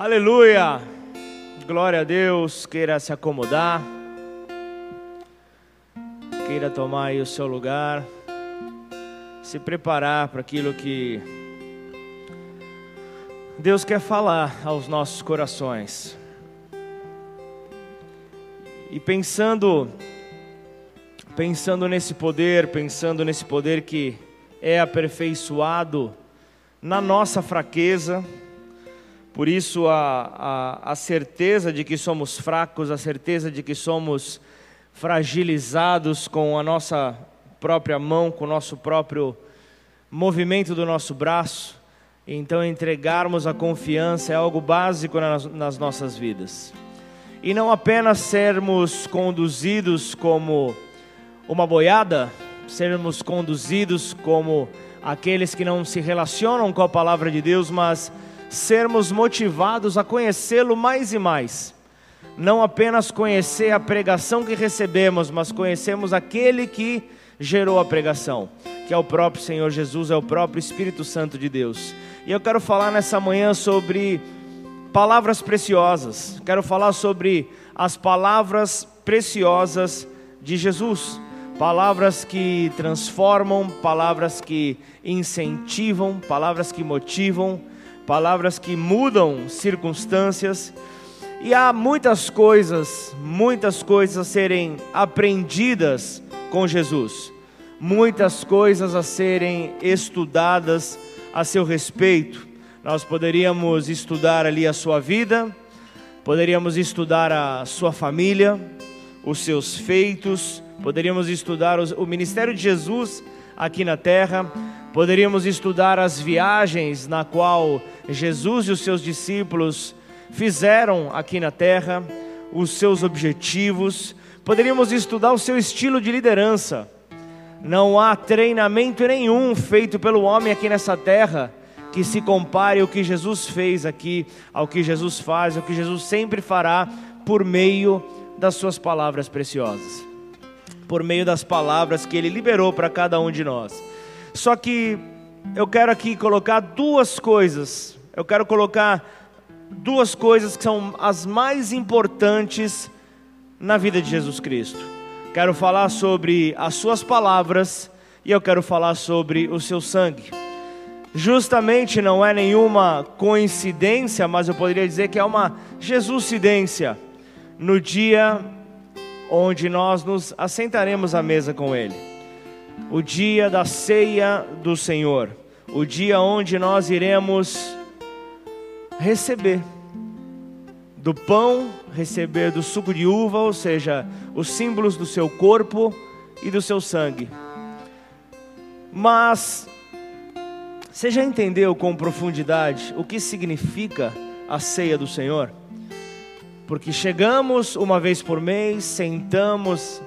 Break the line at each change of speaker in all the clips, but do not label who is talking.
Aleluia! Glória a Deus, queira se acomodar, queira tomar aí o seu lugar, se preparar para aquilo que Deus quer falar aos nossos corações. E pensando pensando nesse poder, pensando nesse poder que é aperfeiçoado na nossa fraqueza, por isso, a, a, a, certeza de que somos fracos, a certeza de que somos fragilizados com a nossa própria mão, com o nosso próprio movimento do nosso braço. Então, entregarmos a confiança é algo básico nas, nas nossas vidas. E não apenas sermos conduzidos como uma boiada, sermos conduzidos como aqueles que não se relacionam com a palavra de Deus, mas sermos motivados a conhecê-lo mais e mais. Não apenas conhecer a pregação que recebemos, mas conhecemos aquele que gerou a pregação, que é o próprio Senhor Jesus, é o próprio Espírito Santo de Deus. E eu quero falar nessa manhã sobre palavras preciosas, quero falar sobre as palavras preciosas de Jesus. Palavras que transformam, palavras que incentivam, palavras que motivam, palavras que mudam circunstâncias. E há muitas coisas, muitas coisas a serem aprendidas com Jesus, muitas coisas a serem estudadas a seu respeito. Nós poderíamos estudar ali a sua vida, poderíamos estudar a sua família, os seus feitos, poderíamos estudar o ministério de Jesus aqui na terra, Poderíamos estudar as viagens na qual Jesus e os seus discípulos fizeram aqui na terra, os seus objetivos. Poderíamos estudar o seu estilo de liderança. Não há treinamento nenhum feito pelo homem aqui nessa terra que se compare ao que Jesus fez aqui, ao que Jesus faz, ao que Jesus sempre fará por meio das suas palavras preciosas, por meio das palavras que ele liberou para cada um de nós. Só que eu quero aqui colocar duas coisas. Eu quero colocar duas coisas que são as mais importantes na vida de Jesus Cristo. Quero falar sobre as suas palavras e eu quero falar sobre o seu sangue. Justamente não é nenhuma coincidência, mas eu poderia dizer que é uma Jesuscidência no dia onde nós nos assentaremos à mesa com Ele o dia da ceia do Senhor, o dia onde nós iremos receber do pão, receber do suco de uva, ou seja, os símbolos do seu corpo e do seu sangue. Mas você já entendeu com profundidade o que significa a ceia do Senhor? Porque chegamos uma vez por mês, sentamos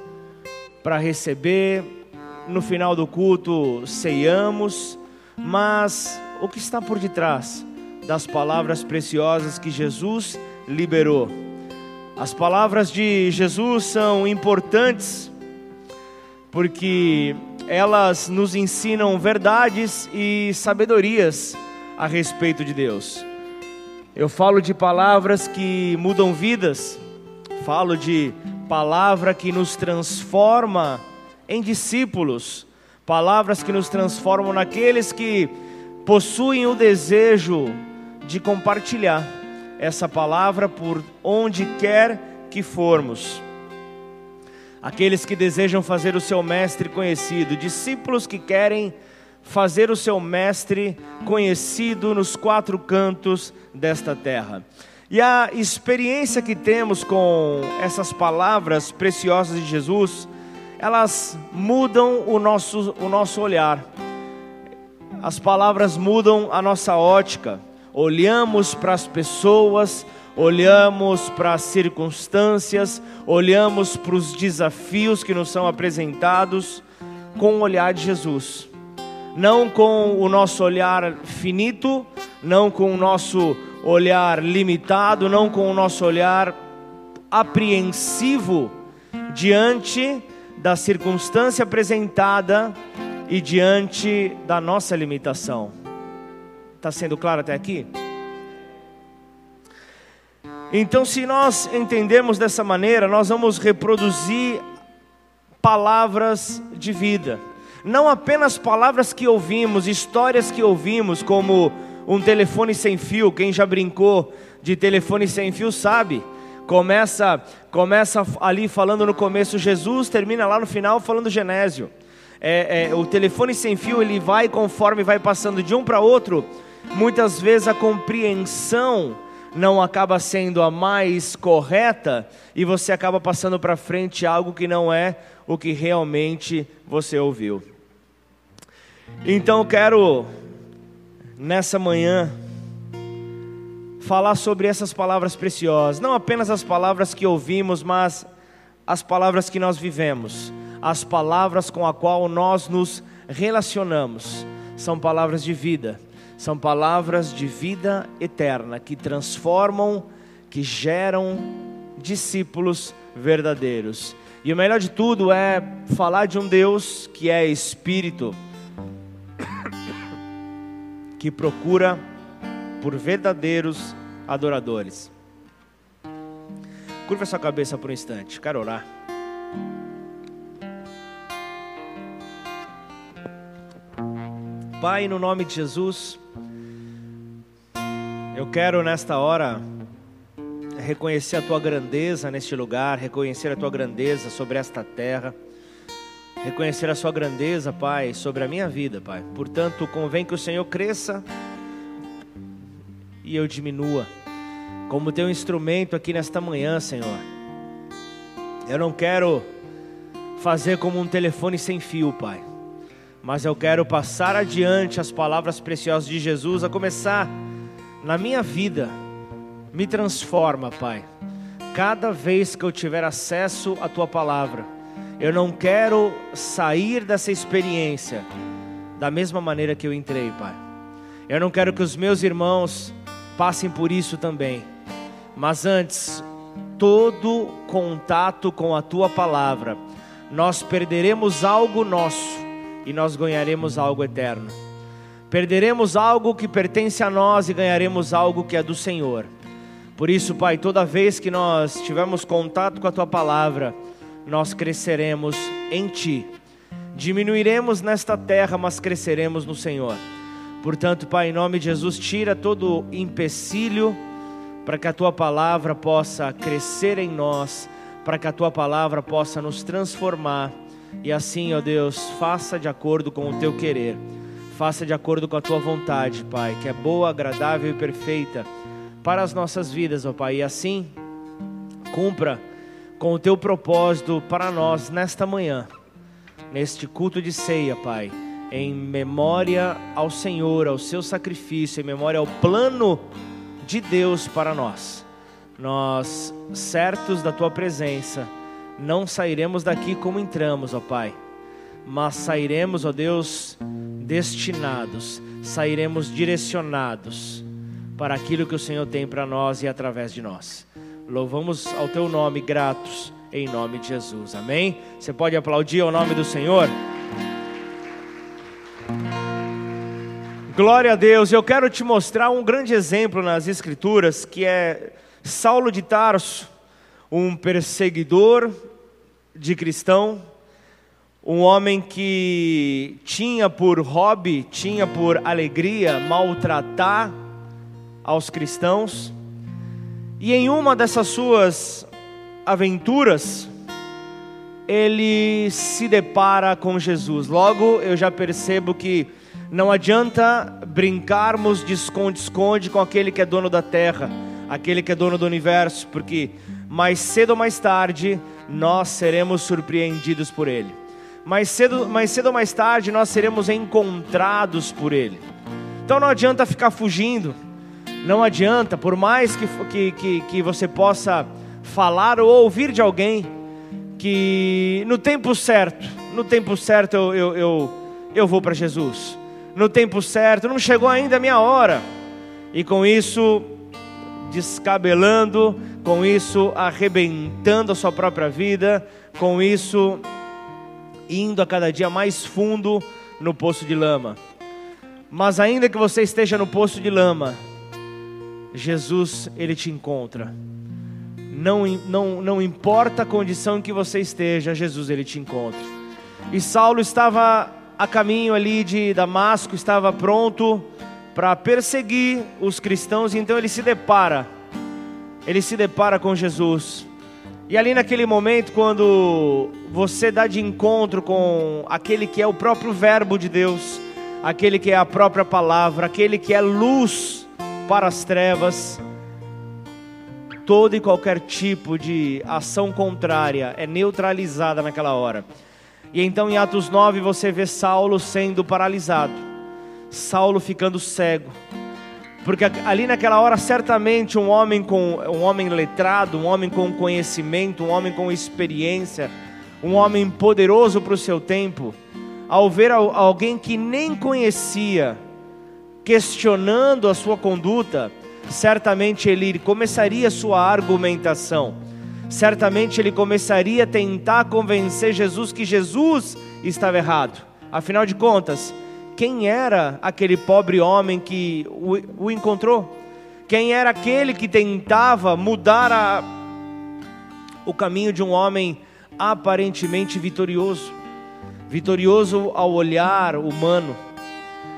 para receber no final do culto ceiamos, mas o que está por detrás das palavras preciosas que Jesus liberou? As palavras de Jesus são importantes porque elas nos ensinam verdades e sabedorias a respeito de Deus. Eu falo de palavras que mudam vidas, falo de palavra que nos transforma em discípulos, palavras que nos transformam naqueles que possuem o desejo de compartilhar essa palavra por onde quer que formos. Aqueles que desejam fazer o seu mestre conhecido, discípulos que querem fazer o seu mestre conhecido nos quatro cantos desta terra. E a experiência que temos com essas palavras preciosas de Jesus elas mudam o nosso, o nosso olhar. As palavras mudam a nossa ótica. Olhamos para as pessoas, olhamos para as circunstâncias, olhamos para os desafios que nos são apresentados com o olhar de Jesus. Não com o nosso olhar finito, não com o nosso olhar limitado, não com o nosso olhar apreensivo diante da circunstância apresentada e diante da nossa limitação. Está sendo claro até aqui? Então, se nós entendemos dessa maneira, nós vamos reproduzir palavras de vida. Não apenas palavras que ouvimos, histórias que ouvimos, como um telefone sem fio. Quem já brincou de telefone sem fio sabe. Começa, começa ali falando no começo Jesus, termina lá no final falando Genésio. É, é, o telefone sem fio ele vai conforme vai passando de um para outro. Muitas vezes a compreensão não acaba sendo a mais correta e você acaba passando para frente algo que não é o que realmente você ouviu. Então quero nessa manhã falar sobre essas palavras preciosas, não apenas as palavras que ouvimos, mas as palavras que nós vivemos, as palavras com a qual nós nos relacionamos, são palavras de vida. São palavras de vida eterna que transformam, que geram discípulos verdadeiros. E o melhor de tudo é falar de um Deus que é espírito, que procura por verdadeiros adoradores. Curva sua cabeça por um instante, quero orar. Pai, no nome de Jesus, eu quero nesta hora reconhecer a tua grandeza neste lugar, reconhecer a tua grandeza sobre esta terra, reconhecer a sua grandeza, Pai, sobre a minha vida, Pai. Portanto, convém que o Senhor cresça e eu diminua, como teu instrumento aqui nesta manhã, Senhor. Eu não quero fazer como um telefone sem fio, Pai, mas eu quero passar adiante as palavras preciosas de Jesus, a começar na minha vida, me transforma, Pai. Cada vez que eu tiver acesso à tua palavra, eu não quero sair dessa experiência da mesma maneira que eu entrei, Pai. Eu não quero que os meus irmãos passem por isso também. Mas antes, todo contato com a tua palavra, nós perderemos algo nosso e nós ganharemos algo eterno. Perderemos algo que pertence a nós e ganharemos algo que é do Senhor. Por isso, Pai, toda vez que nós tivermos contato com a tua palavra, nós cresceremos em ti. Diminuiremos nesta terra, mas cresceremos no Senhor. Portanto, Pai, em nome de Jesus, tira todo empecilho para que a tua palavra possa crescer em nós, para que a tua palavra possa nos transformar. E assim, ó Deus, faça de acordo com o teu querer. Faça de acordo com a tua vontade, Pai, que é boa, agradável e perfeita para as nossas vidas, ó Pai, e assim cumpra com o teu propósito para nós nesta manhã, neste culto de ceia, Pai, em memória ao Senhor, ao seu sacrifício, em memória ao plano de Deus para nós. Nós, certos da tua presença, não sairemos daqui como entramos, ó Pai, mas sairemos, ó Deus, destinados, sairemos direcionados para aquilo que o Senhor tem para nós e através de nós. Louvamos ao teu nome, gratos, em nome de Jesus. Amém? Você pode aplaudir ao nome do Senhor? Glória a Deus. Eu quero te mostrar um grande exemplo nas Escrituras que é Saulo de Tarso, um perseguidor de cristão, um homem que tinha por hobby, tinha por alegria maltratar aos cristãos, e em uma dessas suas aventuras, ele se depara com Jesus. Logo eu já percebo que não adianta brincarmos de esconde-esconde com aquele que é dono da terra, aquele que é dono do universo, porque mais cedo ou mais tarde nós seremos surpreendidos por ele. Mais cedo, mais cedo ou mais tarde nós seremos encontrados por Ele. Então não adianta ficar fugindo, não adianta, por mais que, que, que, que você possa falar ou ouvir de alguém, que no tempo certo, no tempo certo eu, eu, eu, eu vou para Jesus, no tempo certo, não chegou ainda a minha hora, e com isso descabelando, com isso arrebentando a sua própria vida, com isso indo a cada dia mais fundo no poço de lama. Mas ainda que você esteja no poço de lama, Jesus ele te encontra. Não, não, não importa a condição em que você esteja, Jesus ele te encontra. E Saulo estava a caminho ali de Damasco, estava pronto para perseguir os cristãos, então ele se depara, ele se depara com Jesus. E ali naquele momento, quando você dá de encontro com aquele que é o próprio Verbo de Deus, aquele que é a própria palavra, aquele que é luz para as trevas, todo e qualquer tipo de ação contrária é neutralizada naquela hora. E então em Atos 9 você vê Saulo sendo paralisado, Saulo ficando cego. Porque ali naquela hora certamente um homem com um homem letrado, um homem com conhecimento, um homem com experiência, um homem poderoso para o seu tempo, ao ver alguém que nem conhecia questionando a sua conduta, certamente ele começaria sua argumentação. Certamente ele começaria a tentar convencer Jesus que Jesus estava errado. Afinal de contas, quem era aquele pobre homem que o, o encontrou? Quem era aquele que tentava mudar a, o caminho de um homem aparentemente vitorioso? Vitorioso ao olhar humano.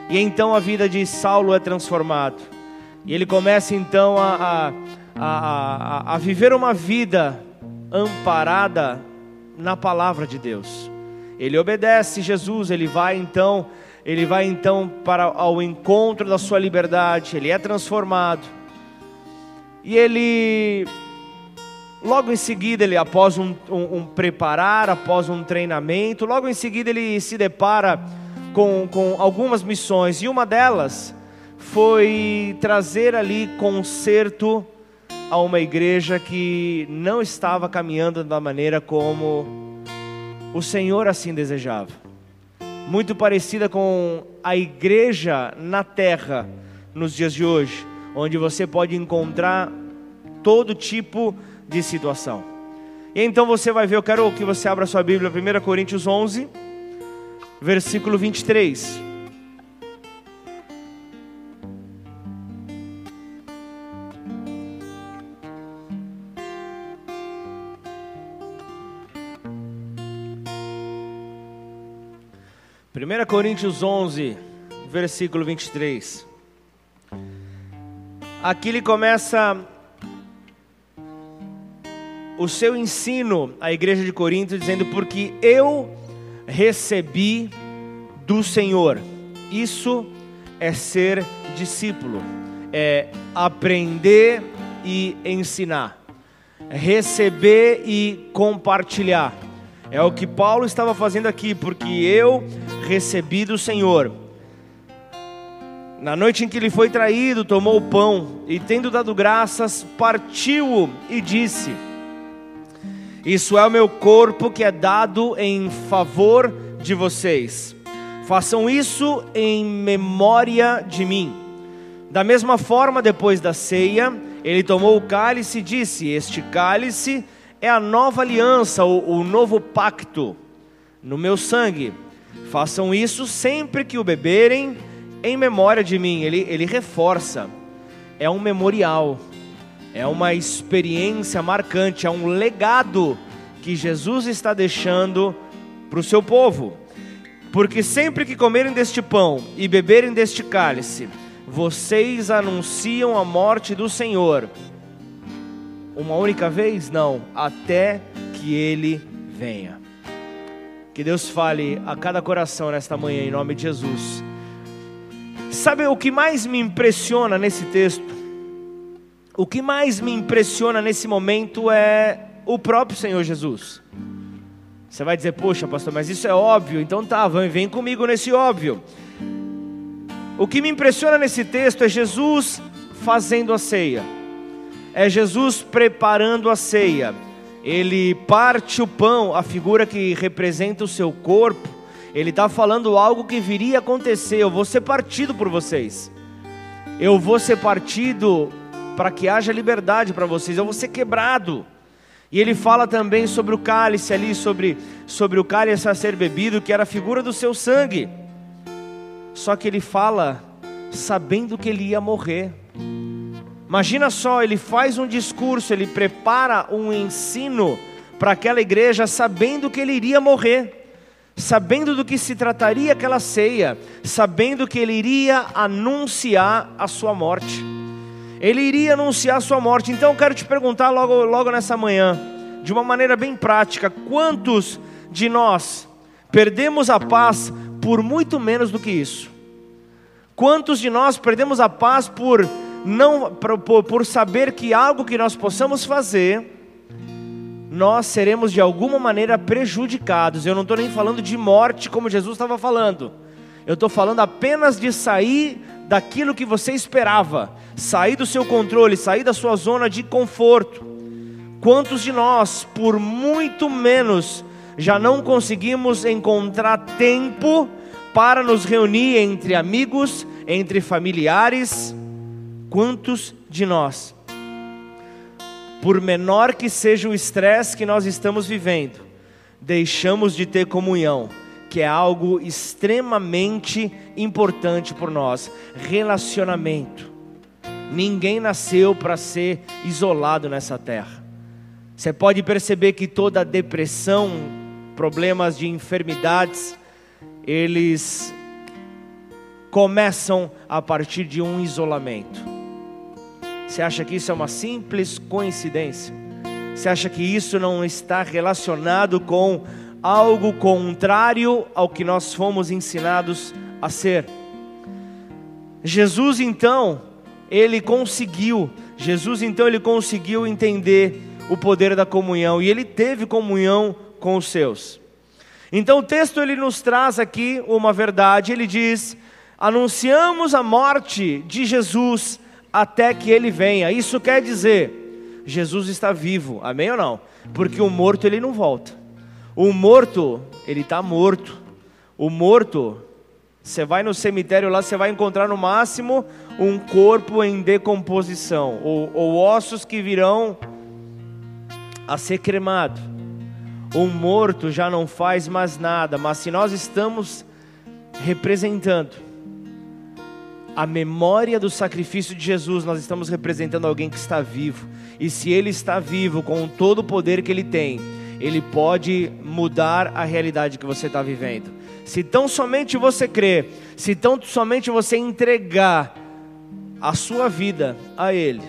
E então a vida de Saulo é transformada. E ele começa então a, a, a, a viver uma vida amparada na palavra de Deus. Ele obedece Jesus, ele vai então, ele vai então para ao encontro da sua liberdade, ele é transformado. E ele logo em seguida, ele após um, um, um preparar, após um treinamento, logo em seguida ele se depara com, com algumas missões, e uma delas foi trazer ali conserto a uma igreja que não estava caminhando da maneira como o Senhor assim desejava. Muito parecida com a igreja na terra nos dias de hoje, onde você pode encontrar todo tipo de situação. E então você vai ver, eu quero que você abra sua Bíblia, 1 Coríntios 11, versículo 23. 1 Coríntios 11, versículo 23. Aqui ele começa o seu ensino à igreja de Corinto, dizendo: Porque eu recebi do Senhor. Isso é ser discípulo, é aprender e ensinar, receber e compartilhar. É o que Paulo estava fazendo aqui, porque eu recebi do Senhor. Na noite em que ele foi traído, tomou o pão e, tendo dado graças, partiu-o e disse: Isso é o meu corpo que é dado em favor de vocês. Façam isso em memória de mim. Da mesma forma, depois da ceia, ele tomou o cálice e disse: Este cálice é a nova aliança, o, o novo pacto no meu sangue. Façam isso sempre que o beberem, em memória de mim. Ele, ele reforça. É um memorial, é uma experiência marcante, é um legado que Jesus está deixando para o seu povo. Porque sempre que comerem deste pão e beberem deste cálice, vocês anunciam a morte do Senhor uma única vez? Não, até que ele venha. Que Deus fale a cada coração nesta manhã, em nome de Jesus. Sabe o que mais me impressiona nesse texto? O que mais me impressiona nesse momento é o próprio Senhor Jesus. Você vai dizer, poxa, pastor, mas isso é óbvio, então tá, vem comigo nesse óbvio. O que me impressiona nesse texto é Jesus fazendo a ceia é Jesus preparando a ceia. Ele parte o pão, a figura que representa o seu corpo. Ele está falando algo que viria a acontecer. Eu vou ser partido por vocês. Eu vou ser partido para que haja liberdade para vocês. Eu vou ser quebrado. E ele fala também sobre o cálice ali, sobre, sobre o cálice a ser bebido, que era a figura do seu sangue. Só que ele fala sabendo que ele ia morrer. Imagina só, ele faz um discurso, ele prepara um ensino para aquela igreja, sabendo que ele iria morrer, sabendo do que se trataria aquela ceia, sabendo que ele iria anunciar a sua morte. Ele iria anunciar a sua morte. Então eu quero te perguntar logo, logo nessa manhã, de uma maneira bem prática, quantos de nós perdemos a paz por muito menos do que isso? Quantos de nós perdemos a paz por não por, por saber que algo que nós possamos fazer, nós seremos de alguma maneira prejudicados. Eu não estou nem falando de morte, como Jesus estava falando. Eu estou falando apenas de sair daquilo que você esperava, sair do seu controle, sair da sua zona de conforto. Quantos de nós, por muito menos, já não conseguimos encontrar tempo para nos reunir entre amigos, entre familiares? Quantos de nós, por menor que seja o estresse que nós estamos vivendo, deixamos de ter comunhão, que é algo extremamente importante por nós relacionamento. Ninguém nasceu para ser isolado nessa terra. Você pode perceber que toda depressão, problemas de enfermidades, eles começam a partir de um isolamento. Você acha que isso é uma simples coincidência? Você acha que isso não está relacionado com algo contrário ao que nós fomos ensinados a ser? Jesus então, ele conseguiu, Jesus então ele conseguiu entender o poder da comunhão e ele teve comunhão com os seus. Então o texto ele nos traz aqui uma verdade, ele diz: "Anunciamos a morte de Jesus até que ele venha. Isso quer dizer, Jesus está vivo, amém ou não? Porque o morto ele não volta. O morto, ele está morto. O morto, você vai no cemitério lá, você vai encontrar no máximo um corpo em decomposição, ou, ou ossos que virão a ser cremado. O morto já não faz mais nada, mas se nós estamos representando a memória do sacrifício de Jesus, nós estamos representando alguém que está vivo. E se ele está vivo, com todo o poder que ele tem, ele pode mudar a realidade que você está vivendo. Se tão somente você crer, se tão somente você entregar a sua vida a Ele,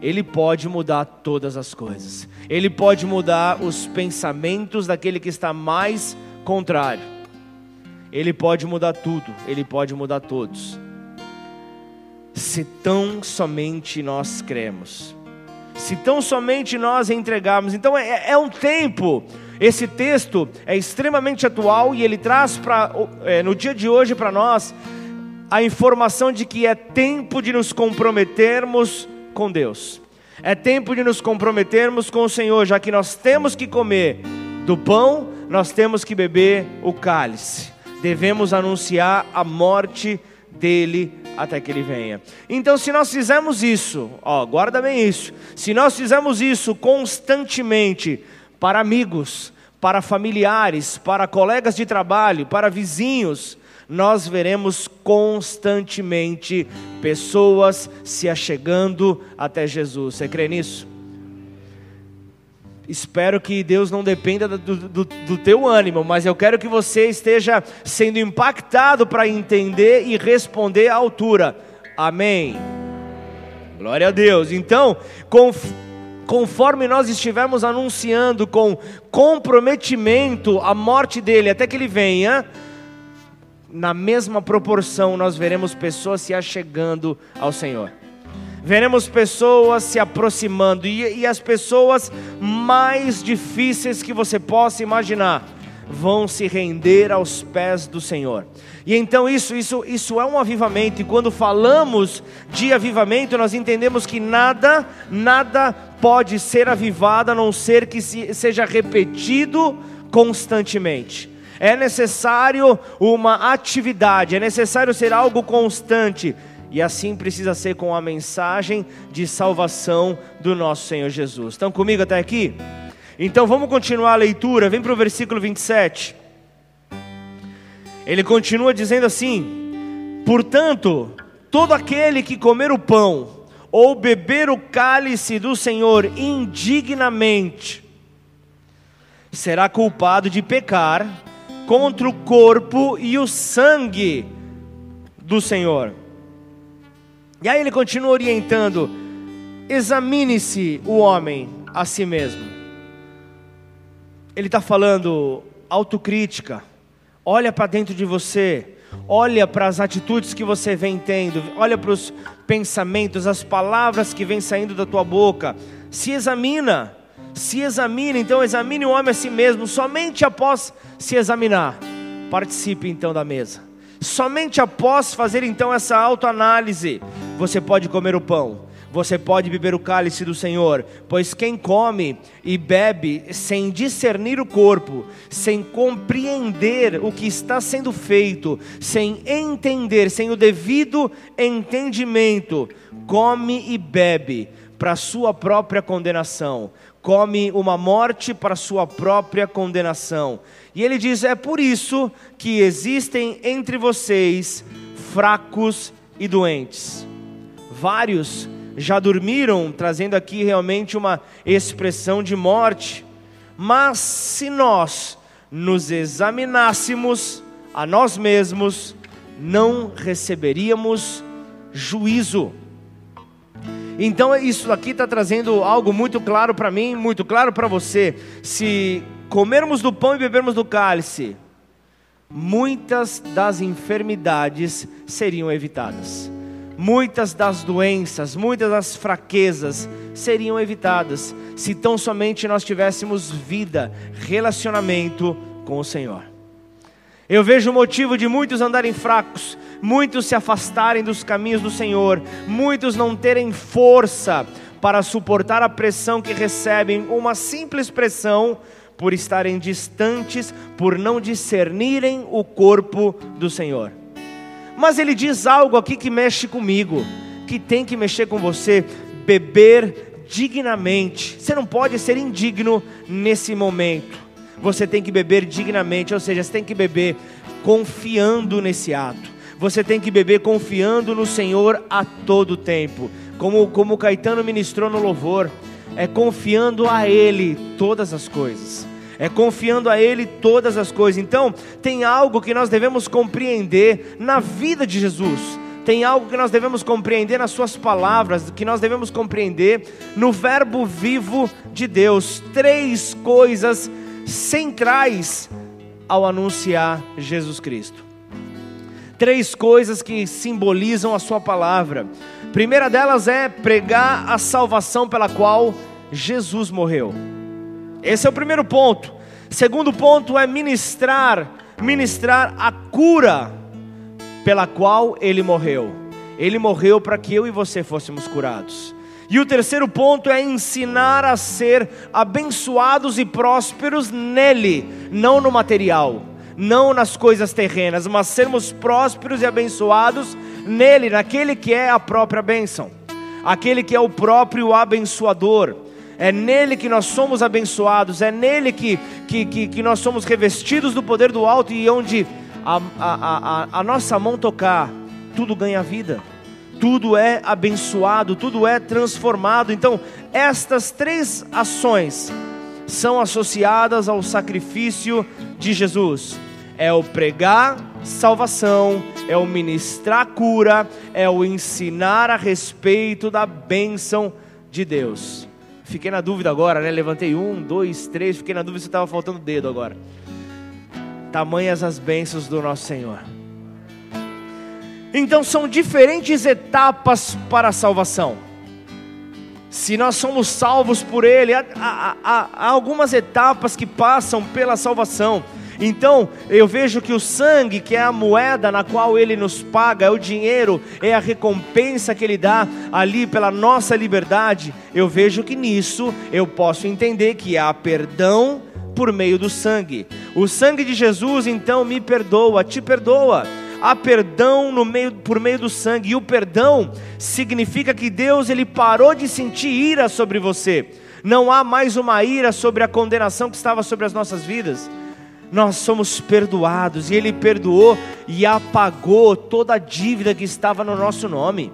Ele pode mudar todas as coisas. Ele pode mudar os pensamentos daquele que está mais contrário. Ele pode mudar tudo, Ele pode mudar todos se tão somente nós cremos, se tão somente nós entregarmos. Então é, é um tempo. Esse texto é extremamente atual e ele traz para é, no dia de hoje para nós a informação de que é tempo de nos comprometermos com Deus. É tempo de nos comprometermos com o Senhor, já que nós temos que comer do pão, nós temos que beber o cálice. Devemos anunciar a morte dele até que ele venha. Então, se nós fizermos isso, ó, guarda bem isso. Se nós fizermos isso constantemente para amigos, para familiares, para colegas de trabalho, para vizinhos, nós veremos constantemente pessoas se achegando até Jesus. Você crê nisso? Espero que Deus não dependa do, do, do, teu ânimo, mas eu quero que você esteja sendo impactado para entender e responder à altura. Amém. Glória a Deus. Então, conforme nós estivermos anunciando com comprometimento a morte dele até que ele venha, na mesma proporção nós veremos pessoas se achegando ao Senhor veremos pessoas se aproximando e, e as pessoas mais difíceis que você possa imaginar vão se render aos pés do Senhor. E então isso, isso, isso é um avivamento. E quando falamos de avivamento, nós entendemos que nada, nada pode ser avivado a não ser que se, seja repetido constantemente. É necessário uma atividade, é necessário ser algo constante. E assim precisa ser com a mensagem de salvação do nosso Senhor Jesus. Estão comigo até aqui? Então vamos continuar a leitura, vem para o versículo 27. Ele continua dizendo assim: Portanto, todo aquele que comer o pão ou beber o cálice do Senhor indignamente, será culpado de pecar contra o corpo e o sangue do Senhor. E aí ele continua orientando: examine-se o homem a si mesmo. Ele está falando autocrítica, olha para dentro de você, olha para as atitudes que você vem tendo, olha para os pensamentos, as palavras que vêm saindo da tua boca, se examina, se examina, então examine o homem a si mesmo, somente após se examinar, participe então da mesa. Somente após fazer então essa autoanálise, você pode comer o pão, você pode beber o cálice do Senhor, pois quem come e bebe sem discernir o corpo, sem compreender o que está sendo feito, sem entender, sem o devido entendimento, come e bebe para sua própria condenação, come uma morte para sua própria condenação. E ele diz: é por isso que existem entre vocês fracos e doentes. Vários já dormiram, trazendo aqui realmente uma expressão de morte. Mas se nós nos examinássemos a nós mesmos, não receberíamos juízo. Então isso aqui está trazendo algo muito claro para mim, muito claro para você. Se comermos do pão e bebermos do cálice, muitas das enfermidades seriam evitadas muitas das doenças, muitas das fraquezas seriam evitadas se tão somente nós tivéssemos vida, relacionamento com o Senhor. Eu vejo o motivo de muitos andarem fracos, muitos se afastarem dos caminhos do Senhor, muitos não terem força para suportar a pressão que recebem, uma simples pressão por estarem distantes, por não discernirem o corpo do Senhor. Mas ele diz algo aqui que mexe comigo, que tem que mexer com você: beber dignamente. Você não pode ser indigno nesse momento. Você tem que beber dignamente, ou seja, você tem que beber confiando nesse ato. Você tem que beber confiando no Senhor a todo tempo. Como, como o Caetano ministrou no louvor, é confiando a Ele todas as coisas é confiando a Ele todas as coisas. Então, tem algo que nós devemos compreender na vida de Jesus. Tem algo que nós devemos compreender nas Suas palavras, que nós devemos compreender no Verbo vivo de Deus. Três coisas centrais ao anunciar Jesus Cristo. Três coisas que simbolizam a Sua palavra. primeira delas é pregar a salvação pela qual Jesus morreu. Esse é o primeiro ponto. Segundo ponto é ministrar, ministrar a cura pela qual ele morreu. Ele morreu para que eu e você fôssemos curados. E o terceiro ponto é ensinar a ser abençoados e prósperos nele, não no material, não nas coisas terrenas, mas sermos prósperos e abençoados nele, naquele que é a própria bênção, aquele que é o próprio abençoador. É nele que nós somos abençoados, é nele que, que, que, que nós somos revestidos do poder do alto e onde a, a, a, a nossa mão tocar, tudo ganha vida, tudo é abençoado, tudo é transformado. Então, estas três ações são associadas ao sacrifício de Jesus: é o pregar salvação, é o ministrar cura, é o ensinar a respeito da bênção de Deus. Fiquei na dúvida agora, né? Levantei um, dois, três. Fiquei na dúvida se estava faltando dedo agora. Tamanhas as bênçãos do nosso Senhor. Então são diferentes etapas para a salvação. Se nós somos salvos por Ele, há, há, há, algumas etapas que passam pela salvação. Então, eu vejo que o sangue, que é a moeda na qual ele nos paga, é o dinheiro, é a recompensa que ele dá ali pela nossa liberdade. Eu vejo que nisso eu posso entender que há perdão por meio do sangue. O sangue de Jesus então me perdoa, te perdoa. Há perdão no meio, por meio do sangue, e o perdão significa que Deus ele parou de sentir ira sobre você. Não há mais uma ira sobre a condenação que estava sobre as nossas vidas nós somos perdoados, e Ele perdoou e apagou toda a dívida que estava no nosso nome.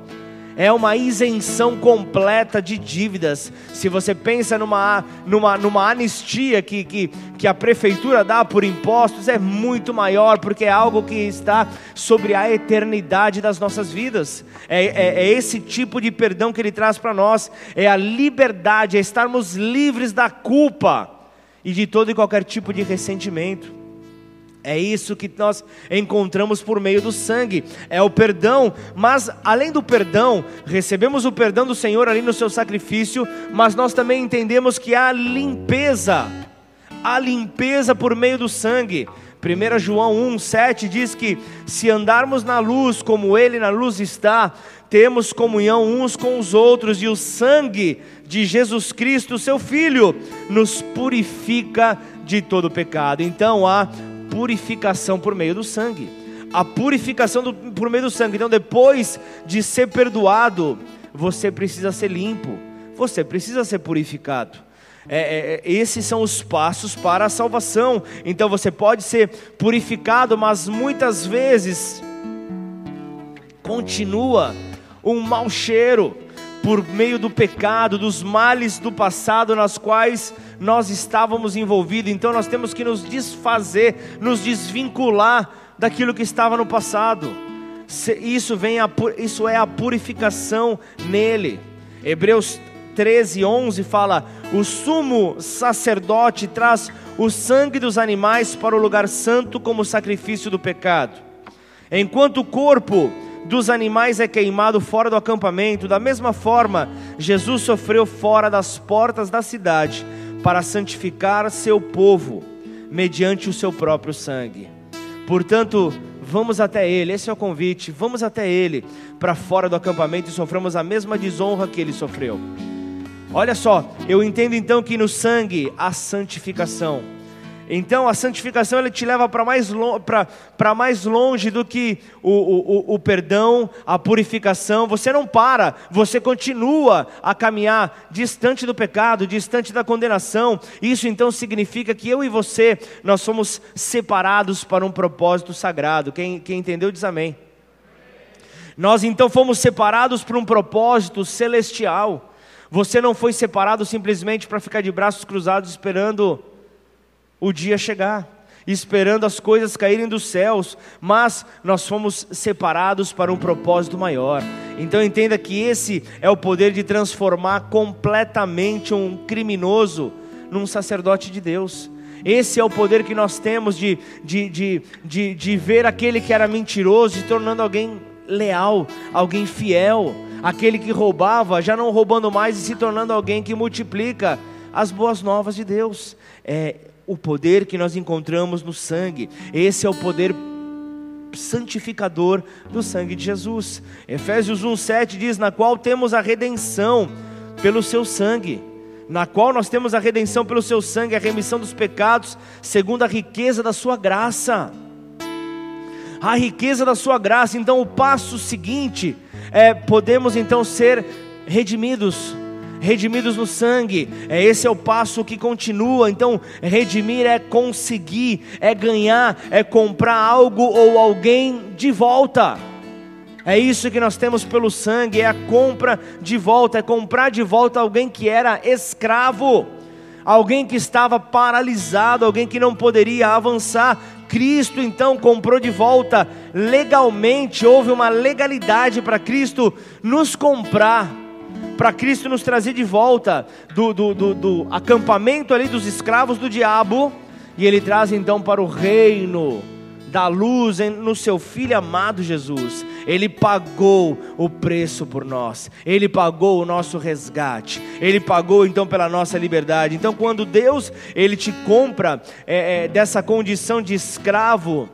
É uma isenção completa de dívidas. Se você pensa numa, numa, numa anistia que, que, que a prefeitura dá por impostos, é muito maior, porque é algo que está sobre a eternidade das nossas vidas. É, é, é esse tipo de perdão que ele traz para nós, é a liberdade, é estarmos livres da culpa e de todo e qualquer tipo de ressentimento. É isso que nós encontramos por meio do sangue, é o perdão, mas além do perdão, recebemos o perdão do Senhor ali no seu sacrifício, mas nós também entendemos que há limpeza, há limpeza por meio do sangue. 1 João 1,7 diz que se andarmos na luz como Ele na luz está, temos comunhão uns com os outros, e o sangue de Jesus Cristo, seu Filho, nos purifica de todo pecado. Então há purificação por meio do sangue. A purificação do, por meio do sangue. Então, depois de ser perdoado, você precisa ser limpo, você precisa ser purificado. É, é, é, esses são os passos para a salvação. Então você pode ser purificado, mas muitas vezes continua um mau cheiro por meio do pecado, dos males do passado nas quais nós estávamos envolvidos. Então nós temos que nos desfazer, nos desvincular daquilo que estava no passado. Isso, vem a, isso é a purificação nele. Hebreus 13, 11 fala: O sumo sacerdote traz o sangue dos animais para o lugar santo como sacrifício do pecado, enquanto o corpo dos animais é queimado fora do acampamento, da mesma forma, Jesus sofreu fora das portas da cidade para santificar seu povo, mediante o seu próprio sangue. Portanto, vamos até Ele, esse é o convite, vamos até Ele, para fora do acampamento e sofremos a mesma desonra que Ele sofreu. Olha só, eu entendo então que no sangue há santificação. Então a santificação ele te leva para mais, mais longe do que o, o, o perdão, a purificação. Você não para, você continua a caminhar distante do pecado, distante da condenação. Isso então significa que eu e você, nós somos separados para um propósito sagrado. Quem, quem entendeu diz amém. Nós então fomos separados para um propósito celestial. Você não foi separado simplesmente para ficar de braços cruzados esperando o dia chegar, esperando as coisas caírem dos céus, mas nós fomos separados para um propósito maior. Então entenda que esse é o poder de transformar completamente um criminoso num sacerdote de Deus. Esse é o poder que nós temos de, de, de, de, de ver aquele que era mentiroso se tornando alguém leal, alguém fiel, aquele que roubava, já não roubando mais e se tornando alguém que multiplica as boas novas de Deus. É, o poder que nós encontramos no sangue. Esse é o poder santificador do sangue de Jesus. Efésios 1:7 diz: "Na qual temos a redenção pelo seu sangue." Na qual nós temos a redenção pelo seu sangue, a remissão dos pecados, segundo a riqueza da sua graça. A riqueza da sua graça. Então, o passo seguinte é podemos então ser redimidos redimidos no sangue. É esse é o passo que continua. Então, redimir é conseguir, é ganhar, é comprar algo ou alguém de volta. É isso que nós temos pelo sangue, é a compra de volta, é comprar de volta alguém que era escravo, alguém que estava paralisado, alguém que não poderia avançar. Cristo então comprou de volta legalmente, houve uma legalidade para Cristo nos comprar para Cristo nos trazer de volta do, do, do, do acampamento ali dos escravos do diabo, e Ele traz então para o reino da luz no seu Filho amado Jesus. Ele pagou o preço por nós, Ele pagou o nosso resgate, Ele pagou então pela nossa liberdade. Então, quando Deus Ele te compra é, é, dessa condição de escravo,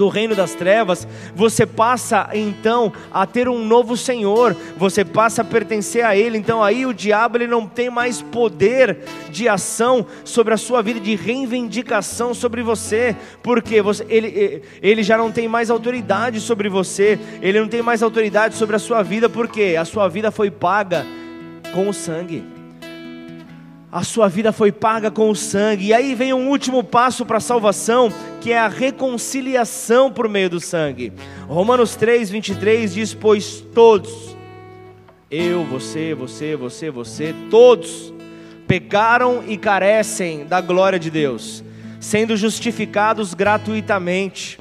do reino das trevas, você passa então a ter um novo Senhor, você passa a pertencer a Ele. Então aí o diabo ele não tem mais poder de ação sobre a sua vida, de reivindicação sobre você, porque você, ele, ele já não tem mais autoridade sobre você, ele não tem mais autoridade sobre a sua vida, porque a sua vida foi paga com o sangue a sua vida foi paga com o sangue. E aí vem um último passo para a salvação, que é a reconciliação por meio do sangue. Romanos 3, 23 diz: Pois todos, Eu, você, você, você, você, todos pecaram e carecem da glória de Deus, sendo justificados gratuitamente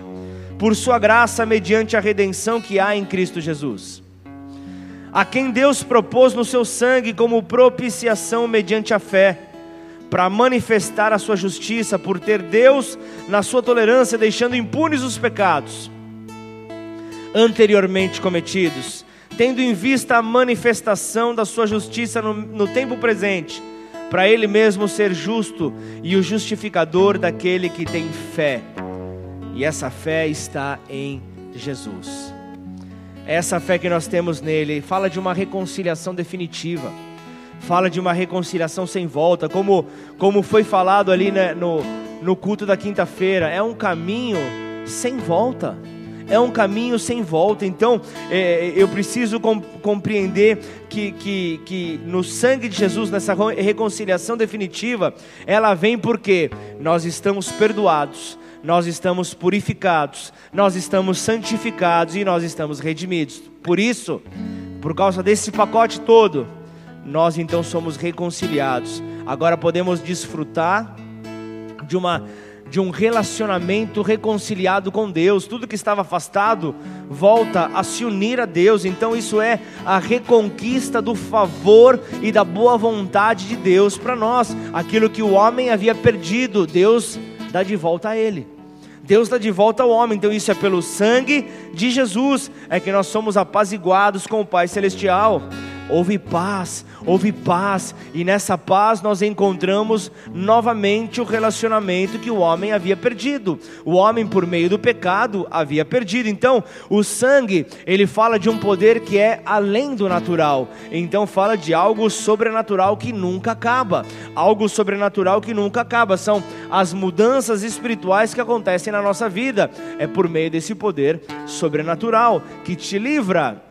por sua graça mediante a redenção que há em Cristo Jesus. A quem Deus propôs no seu sangue como propiciação mediante a fé, para manifestar a sua justiça, por ter Deus na sua tolerância deixando impunes os pecados anteriormente cometidos, tendo em vista a manifestação da sua justiça no, no tempo presente, para ele mesmo ser justo e o justificador daquele que tem fé e essa fé está em Jesus. Essa fé que nós temos nele fala de uma reconciliação definitiva, fala de uma reconciliação sem volta, como, como foi falado ali né, no, no culto da quinta-feira, é um caminho sem volta. É um caminho sem volta. Então, é, eu preciso compreender que, que, que no sangue de Jesus, nessa reconciliação definitiva, ela vem porque nós estamos perdoados, nós estamos purificados, nós estamos santificados e nós estamos redimidos. Por isso, por causa desse pacote todo, nós então somos reconciliados. Agora podemos desfrutar de uma de um relacionamento reconciliado com Deus. Tudo que estava afastado volta a se unir a Deus. Então, isso é a reconquista do favor e da boa vontade de Deus para nós. Aquilo que o homem havia perdido, Deus dá de volta a ele. Deus dá de volta ao homem, então isso é pelo sangue de Jesus, é que nós somos apaziguados com o Pai Celestial houve paz, houve paz, e nessa paz nós encontramos novamente o relacionamento que o homem havia perdido. O homem, por meio do pecado, havia perdido. Então, o sangue, ele fala de um poder que é além do natural. Então, fala de algo sobrenatural que nunca acaba. Algo sobrenatural que nunca acaba. São as mudanças espirituais que acontecem na nossa vida. É por meio desse poder sobrenatural que te livra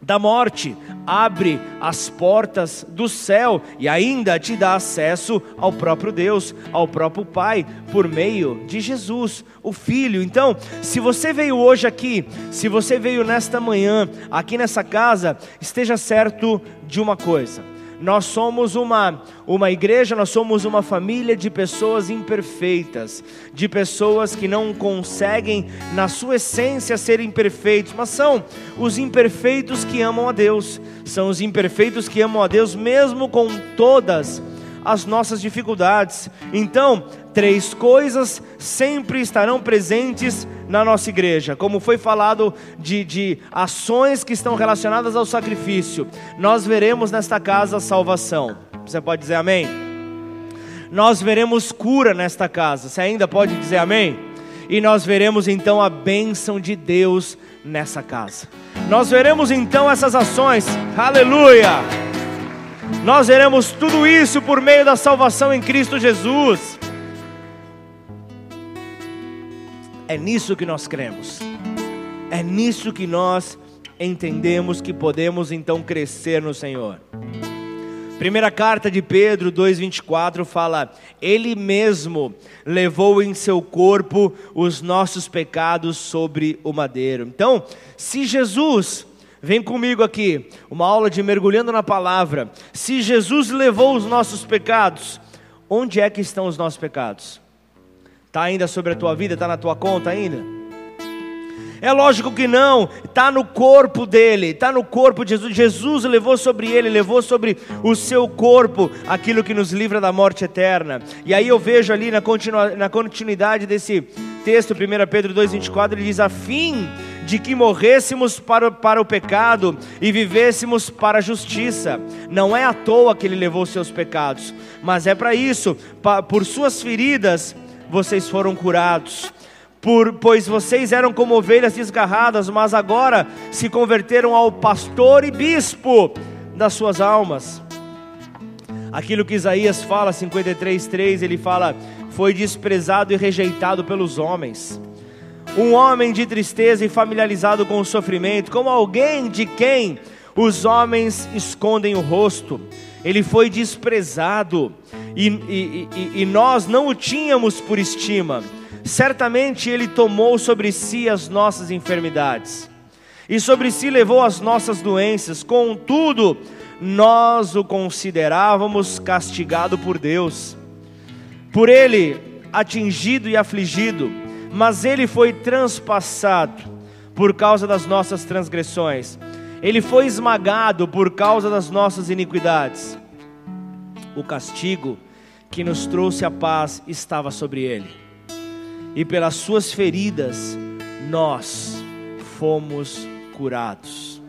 da morte, abre as portas do céu e ainda te dá acesso ao próprio Deus, ao próprio Pai, por meio de Jesus, o Filho. Então, se você veio hoje aqui, se você veio nesta manhã, aqui nessa casa, esteja certo de uma coisa nós somos uma, uma igreja, nós somos uma família de pessoas imperfeitas, de pessoas que não conseguem, na sua essência, serem perfeitos, mas são os imperfeitos que amam a Deus, são os imperfeitos que amam a Deus, mesmo com todas as nossas dificuldades. Então, três coisas sempre estarão presentes na nossa igreja, como foi falado de, de ações que estão relacionadas ao sacrifício, nós veremos nesta casa salvação. Você pode dizer amém? Nós veremos cura nesta casa. Você ainda pode dizer amém? E nós veremos então a bênção de Deus nessa casa. Nós veremos então essas ações. Aleluia! Nós veremos tudo isso por meio da salvação em Cristo Jesus. É nisso que nós cremos. É nisso que nós entendemos que podemos então crescer no Senhor. Primeira carta de Pedro 2:24 fala: Ele mesmo levou em seu corpo os nossos pecados sobre o madeiro. Então, se Jesus, vem comigo aqui, uma aula de mergulhando na palavra. Se Jesus levou os nossos pecados, onde é que estão os nossos pecados? Está ainda sobre a tua vida? Está na tua conta ainda? É lógico que não, está no corpo dele, está no corpo de Jesus. Jesus levou sobre ele, levou sobre o seu corpo aquilo que nos livra da morte eterna. E aí eu vejo ali na, continua, na continuidade desse texto, 1 Pedro 2,24, ele diz: a fim de que morrêssemos para, para o pecado e vivêssemos para a justiça. Não é à toa que ele levou seus pecados, mas é para isso, por suas feridas vocês foram curados. Por, pois vocês eram como ovelhas desgarradas, mas agora se converteram ao pastor e bispo das suas almas. Aquilo que Isaías fala, 53:3, ele fala: "Foi desprezado e rejeitado pelos homens, um homem de tristeza e familiarizado com o sofrimento, como alguém de quem os homens escondem o rosto. Ele foi desprezado e, e, e, e nós não o tínhamos por estima. Certamente Ele tomou sobre si as nossas enfermidades. E sobre si levou as nossas doenças, contudo, nós o considerávamos castigado por Deus, por ele atingido e afligido, mas ele foi transpassado por causa das nossas transgressões, ele foi esmagado por causa das nossas iniquidades. O castigo que nos trouxe a paz estava sobre ele, e pelas suas feridas nós fomos curados.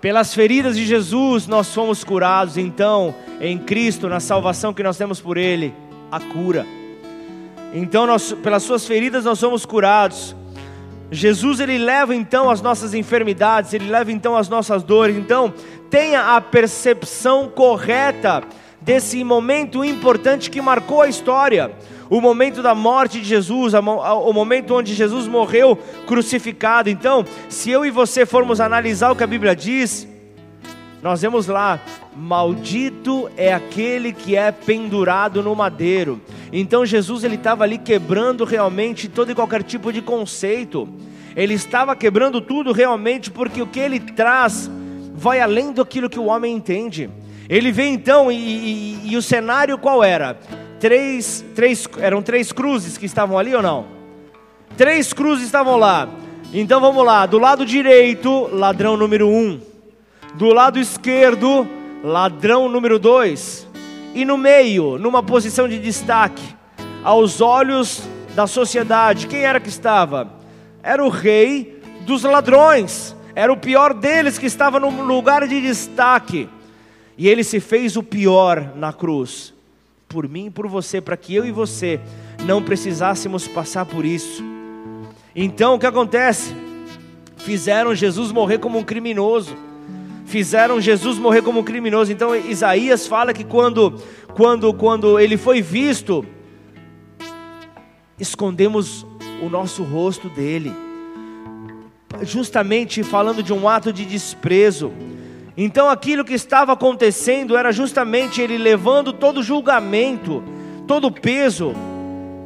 Pelas feridas de Jesus nós fomos curados, então, em Cristo, na salvação que nós temos por Ele, a cura. Então, nós, pelas suas feridas nós somos curados. Jesus ele leva então as nossas enfermidades, ele leva então as nossas dores. Então, tenha a percepção correta desse momento importante que marcou a história o momento da morte de Jesus, o momento onde Jesus morreu crucificado. Então, se eu e você formos analisar o que a Bíblia diz, nós vemos lá: maldito é aquele que é pendurado no madeiro. Então Jesus ele estava ali quebrando realmente todo e qualquer tipo de conceito. Ele estava quebrando tudo realmente porque o que ele traz vai além daquilo que o homem entende. Ele vê então e, e, e o cenário qual era? três, três, eram três cruzes que estavam ali ou não? Três cruzes estavam lá. Então vamos lá, do lado direito, ladrão número um. Do lado esquerdo, ladrão número dois. E no meio, numa posição de destaque, aos olhos da sociedade, quem era que estava? Era o rei dos ladrões. Era o pior deles que estava no lugar de destaque. E ele se fez o pior na cruz por mim e por você, para que eu e você não precisássemos passar por isso. Então o que acontece? Fizeram Jesus morrer como um criminoso. Fizeram Jesus morrer como um criminoso. Então Isaías fala que quando quando quando ele foi visto, escondemos o nosso rosto dele. Justamente falando de um ato de desprezo. Então aquilo que estava acontecendo era justamente ele levando todo julgamento, todo peso,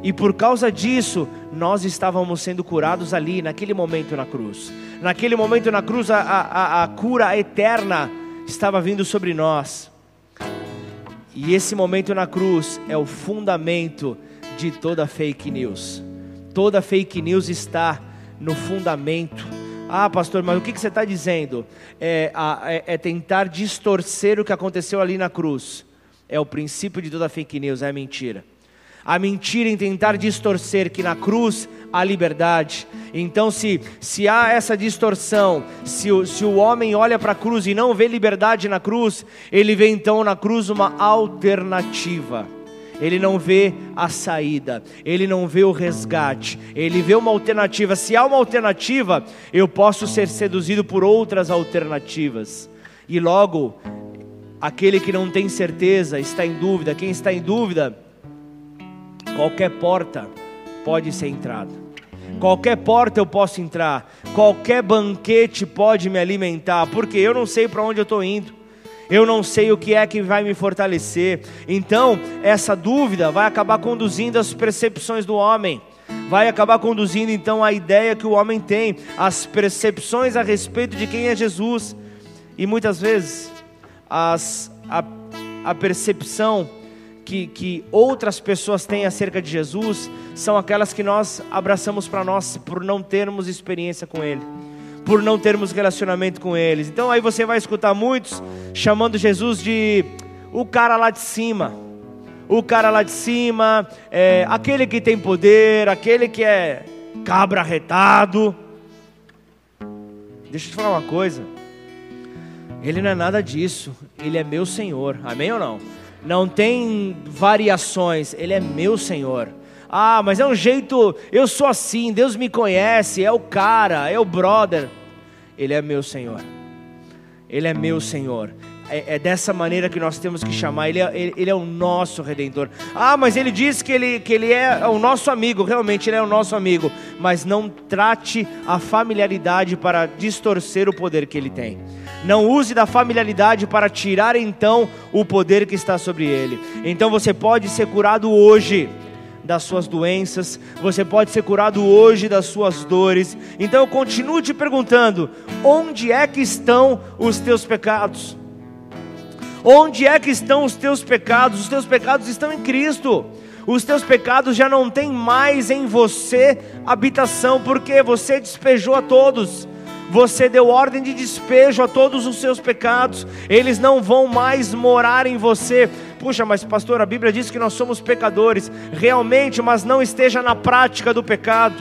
e por causa disso, nós estávamos sendo curados ali, naquele momento na cruz. Naquele momento na cruz, a, a, a cura eterna estava vindo sobre nós. E esse momento na cruz é o fundamento de toda fake news. Toda fake news está no fundamento ah, pastor, mas o que, você está dizendo? É, é, é, tentar distorcer o que aconteceu ali na cruz. É o princípio de toda fake news, é mentira. A mentira em tentar distorcer que na cruz há liberdade. Então, se, se há essa distorção, se o, se o homem olha para a cruz e não vê liberdade na cruz, ele vê então na cruz uma alternativa ele não vê a saída, ele não vê o resgate, ele vê uma alternativa. Se há uma alternativa, eu posso ser seduzido por outras alternativas. E logo, aquele que não tem certeza está em dúvida. Quem está em dúvida, qualquer porta pode ser entrada. Qualquer porta eu posso entrar, qualquer banquete pode me alimentar, porque eu não sei para onde eu estou indo eu não sei o que é que vai me fortalecer. Então, essa dúvida vai acabar conduzindo as percepções do homem, vai acabar conduzindo então a ideia que o homem tem, as percepções a respeito de quem é Jesus. E muitas vezes, as, a, a percepção que, que outras pessoas têm acerca de Jesus são aquelas que nós abraçamos para nós por não termos experiência com Ele por não termos relacionamento com eles. Então aí você vai escutar muitos chamando Jesus de o cara lá de cima. O cara lá de cima, é, aquele que tem poder, aquele que é cabra retado. Deixa eu te falar uma coisa. Ele não é nada disso. Ele é meu Senhor. Amém ou não? Não tem variações. Ele é meu Senhor. Ah, mas é um jeito, eu sou assim, Deus me conhece, é o cara, é o brother. Ele é meu Senhor. Ele é meu Senhor. É, é, dessa maneira que nós temos que chamar. Ele é, ele, ele é, o nosso redentor. Ah, mas ele diz que ele, que ele é o nosso amigo. Realmente, ele é o nosso amigo. Mas não trate a familiaridade para distorcer o poder que ele tem. Não use da familiaridade para tirar então o poder que está sobre ele. Então você pode ser curado hoje das suas doenças, você pode ser curado hoje das suas dores. Então eu continuo te perguntando: onde é que estão os teus pecados? Onde é que estão os teus pecados? Os teus pecados estão em Cristo. Os teus pecados já não têm mais em você habitação, porque você despejou a todos. Você deu ordem de despejo a todos os seus pecados, eles não vão mais morar em você. Puxa, mas pastor, a Bíblia diz que nós somos pecadores, realmente, mas não esteja na prática do pecado.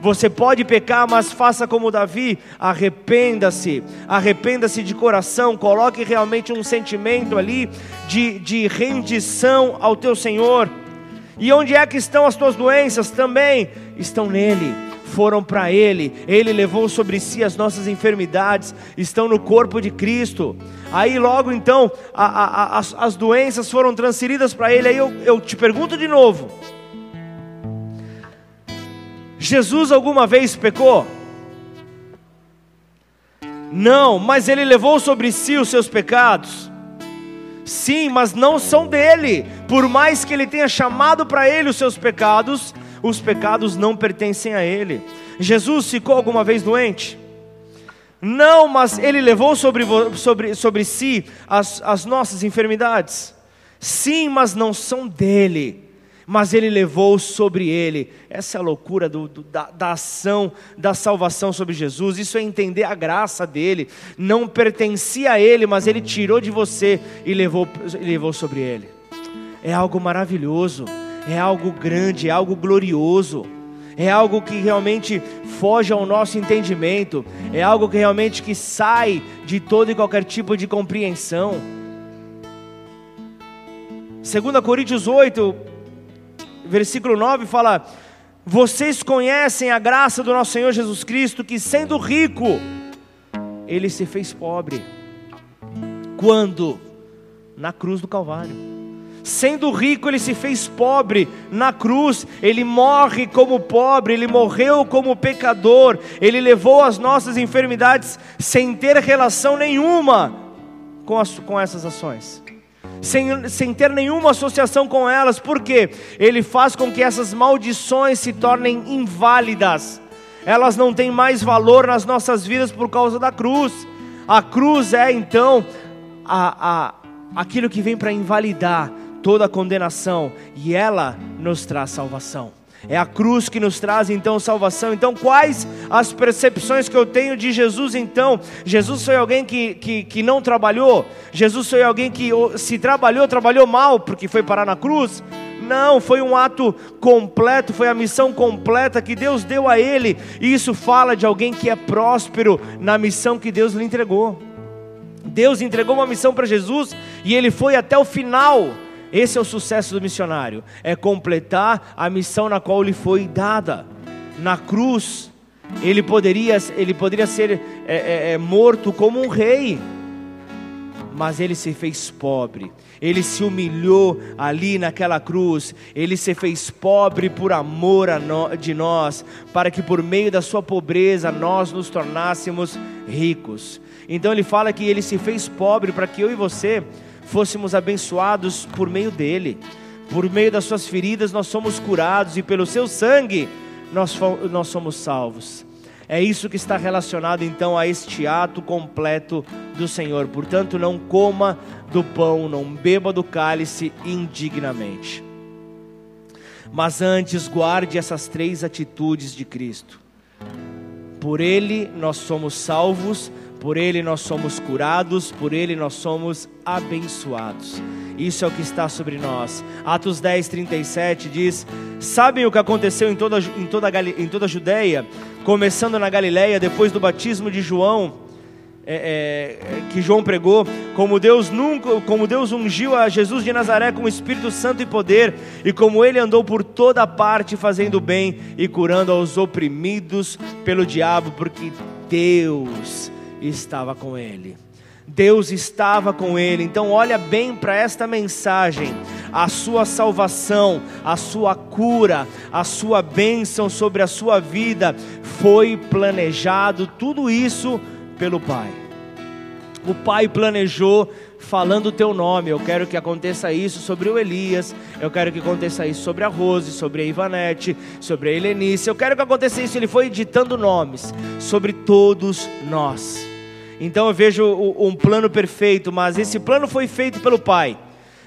Você pode pecar, mas faça como Davi, arrependa-se, arrependa-se de coração, coloque realmente um sentimento ali de, de rendição ao teu Senhor. E onde é que estão as tuas doenças? Também estão nele foram para Ele, Ele levou sobre si as nossas enfermidades, estão no corpo de Cristo. Aí logo então a, a, as, as doenças foram transferidas para Ele. Aí eu, eu te pergunto de novo: Jesus alguma vez pecou? Não, mas Ele levou sobre si os seus pecados. Sim, mas não são dele. Por mais que ele tenha chamado para ele os seus pecados, os pecados não pertencem a ele. Jesus ficou alguma vez doente? Não, mas ele levou sobre, sobre, sobre si as, as nossas enfermidades. Sim, mas não são dele. Mas ele levou sobre ele. Essa é a loucura do, do, da, da ação da salvação sobre Jesus. Isso é entender a graça dele. Não pertencia a ele, mas ele tirou de você e levou, levou sobre ele. É algo maravilhoso é algo grande, é algo glorioso, é algo que realmente foge ao nosso entendimento, é algo que realmente que sai de todo e qualquer tipo de compreensão. 2 Coríntios 8, versículo 9 fala: Vocês conhecem a graça do nosso Senhor Jesus Cristo, que sendo rico, ele se fez pobre. Quando? Na cruz do Calvário. Sendo rico, ele se fez pobre na cruz, ele morre como pobre, ele morreu como pecador, ele levou as nossas enfermidades sem ter relação nenhuma com, as, com essas ações. Sem, sem ter nenhuma associação com elas, porque Ele faz com que essas maldições se tornem inválidas, elas não têm mais valor nas nossas vidas por causa da cruz. A cruz é então a, a, aquilo que vem para invalidar toda condenação e ela nos traz salvação. É a cruz que nos traz então salvação. Então, quais as percepções que eu tenho de Jesus então? Jesus foi alguém que, que, que não trabalhou? Jesus foi alguém que se trabalhou, trabalhou mal porque foi parar na cruz? Não, foi um ato completo, foi a missão completa que Deus deu a ele. E isso fala de alguém que é próspero na missão que Deus lhe entregou. Deus entregou uma missão para Jesus e ele foi até o final. Esse é o sucesso do missionário: é completar a missão na qual lhe foi dada. Na cruz, ele poderia, ele poderia ser é, é, é, morto como um rei, mas ele se fez pobre. Ele se humilhou ali naquela cruz. Ele se fez pobre por amor no, de nós, para que por meio da sua pobreza nós nos tornássemos ricos. Então ele fala que ele se fez pobre para que eu e você fôssemos abençoados por meio dele. Por meio das suas feridas nós somos curados e pelo seu sangue nós, nós somos salvos. É isso que está relacionado então a este ato completo do Senhor. Portanto, não coma do pão, não beba do cálice indignamente. Mas antes guarde essas três atitudes de Cristo. Por Ele nós somos salvos por Ele nós somos curados, por Ele nós somos abençoados. Isso é o que está sobre nós. Atos 10, 37 diz: Sabem o que aconteceu em toda, em toda, em toda a Judéia, começando na Galiléia, depois do batismo de João, é, é, que João pregou, como Deus nunca, como Deus ungiu a Jesus de Nazaré com o Espírito Santo e poder, e como ele andou por toda parte fazendo bem e curando aos oprimidos pelo diabo, porque Deus estava com ele. Deus estava com ele. Então, olha bem para esta mensagem: a sua salvação, a sua cura, a sua bênção sobre a sua vida foi planejado, tudo isso pelo Pai. O Pai planejou falando o teu nome. Eu quero que aconteça isso sobre o Elias, eu quero que aconteça isso sobre a Rose, sobre a Ivanete, sobre a Helenice. Eu quero que aconteça isso. Ele foi ditando nomes sobre todos nós. Então eu vejo um plano perfeito, mas esse plano foi feito pelo Pai,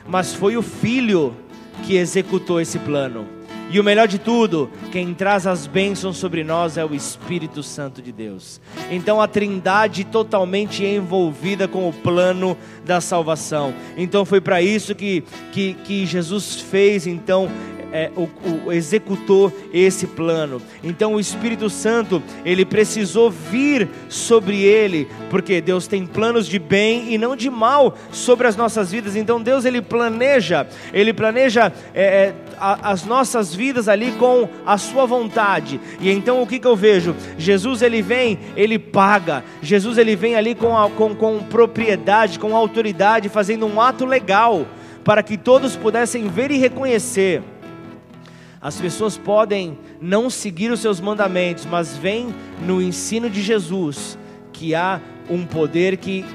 mas foi o Filho que executou esse plano. E o melhor de tudo, quem traz as bênçãos sobre nós é o Espírito Santo de Deus. Então a Trindade totalmente envolvida com o plano da salvação. Então foi para isso que, que, que Jesus fez então é, o, o, executou esse plano. Então o Espírito Santo, ele precisou vir sobre ele, porque Deus tem planos de bem e não de mal sobre as nossas vidas. Então Deus ele planeja, ele planeja é, é a, as nossas vidas ali com a sua vontade. E então o que, que eu vejo? Jesus ele vem, ele paga. Jesus ele vem ali com, a, com, com propriedade, com autoridade, fazendo um ato legal para que todos pudessem ver e reconhecer as pessoas podem não seguir os seus mandamentos, mas vem no ensino de Jesus que há um poder que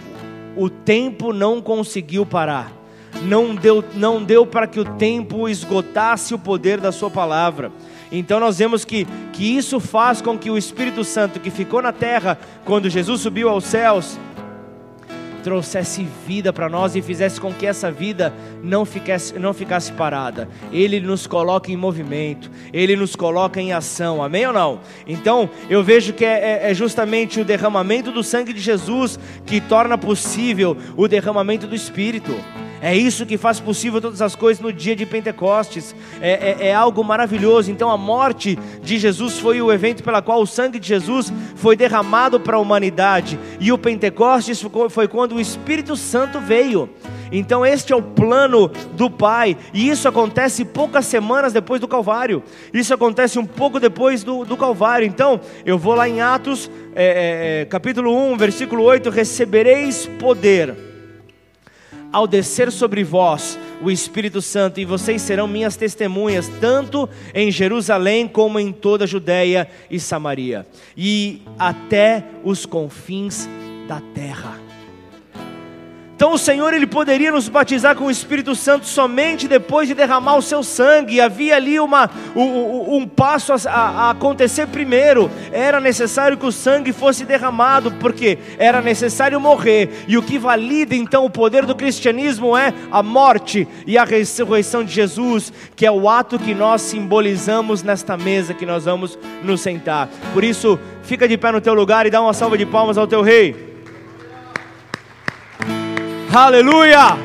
o tempo não conseguiu parar. Não deu, não deu para que o tempo esgotasse o poder da sua palavra. Então nós vemos que, que isso faz com que o Espírito Santo que ficou na terra quando Jesus subiu aos céus, trouxesse vida para nós e fizesse com que essa vida não ficasse, não ficasse parada. Ele nos coloca em movimento, ele nos coloca em ação, amém ou não? Então eu vejo que é, é, é justamente o derramamento do sangue de Jesus que torna possível o derramamento do Espírito. É isso que faz possível todas as coisas no dia de Pentecostes. É, é, é, algo maravilhoso. Então, a morte de Jesus foi o evento pela qual o sangue de Jesus foi derramado para a humanidade. E o Pentecostes foi quando o Espírito Santo veio. Então, este é o plano do Pai. E isso acontece poucas semanas depois do Calvário. Isso acontece um pouco depois do, do Calvário. Então, eu vou lá em Atos, é, é, capítulo 1, versículo 8: Recebereis poder ao descer sobre vós o Espírito Santo, e vocês serão minhas testemunhas, tanto em Jerusalém como em toda a Judéia e Samaria, e até os confins da terra. Então o Senhor ele poderia nos batizar com o Espírito Santo somente depois de derramar o seu sangue. Havia ali uma, um, um passo a, a, acontecer primeiro. Era necessário que o sangue fosse derramado, porque era necessário morrer. E o que valida então o poder do cristianismo é a morte e a ressurreição de Jesus, que é o ato que nós simbolizamos nesta mesa que nós vamos nos sentar. Por isso, fica de pé no teu lugar e dá uma salva de palmas ao teu rei. Aleluia!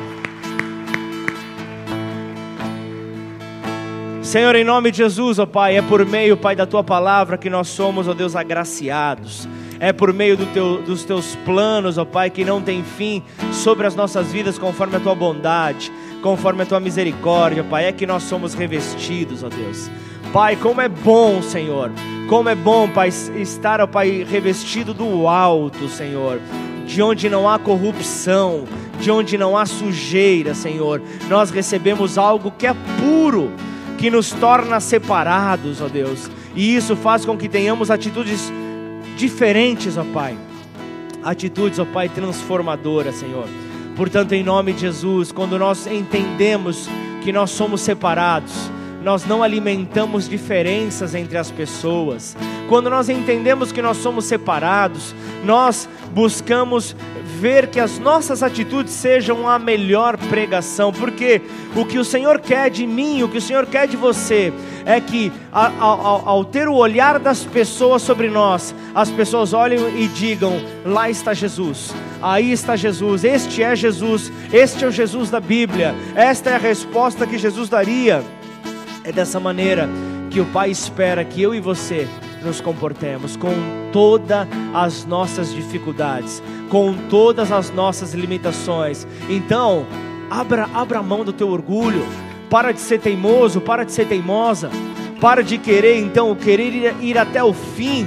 Senhor, em nome de Jesus, ó Pai, é por meio, Pai, da Tua palavra que nós somos, ó Deus, agraciados. É por meio do teu, dos Teus planos, ó Pai, que não tem fim sobre as nossas vidas, conforme a Tua bondade, conforme a Tua misericórdia, Pai, é que nós somos revestidos, ó Deus. Pai, como é bom, Senhor, como é bom, Pai, estar, ó Pai, revestido do alto, Senhor, de onde não há corrupção, de onde não há sujeira, Senhor. Nós recebemos algo que é puro, que nos torna separados, ó Deus. E isso faz com que tenhamos atitudes diferentes, ó Pai. Atitudes, ó Pai, transformadoras, Senhor. Portanto, em nome de Jesus, quando nós entendemos que nós somos separados, nós não alimentamos diferenças entre as pessoas. Quando nós entendemos que nós somos separados, nós buscamos ver que as nossas atitudes sejam a melhor pregação, porque o que o Senhor quer de mim, o que o Senhor quer de você, é que ao, ao, ter o olhar das pessoas sobre nós, as pessoas olhem e digam: lá está Jesus, aí está Jesus, este é Jesus, este é o Jesus da Bíblia, esta é a resposta que Jesus daria. É dessa maneira que o Pai espera que eu e você nos comportemos com todas as nossas dificuldades, com todas as nossas limitações. Então, abra, abra a mão do teu orgulho, para de ser teimoso, para de ser teimosa, para de querer então querer ir, ir até o fim,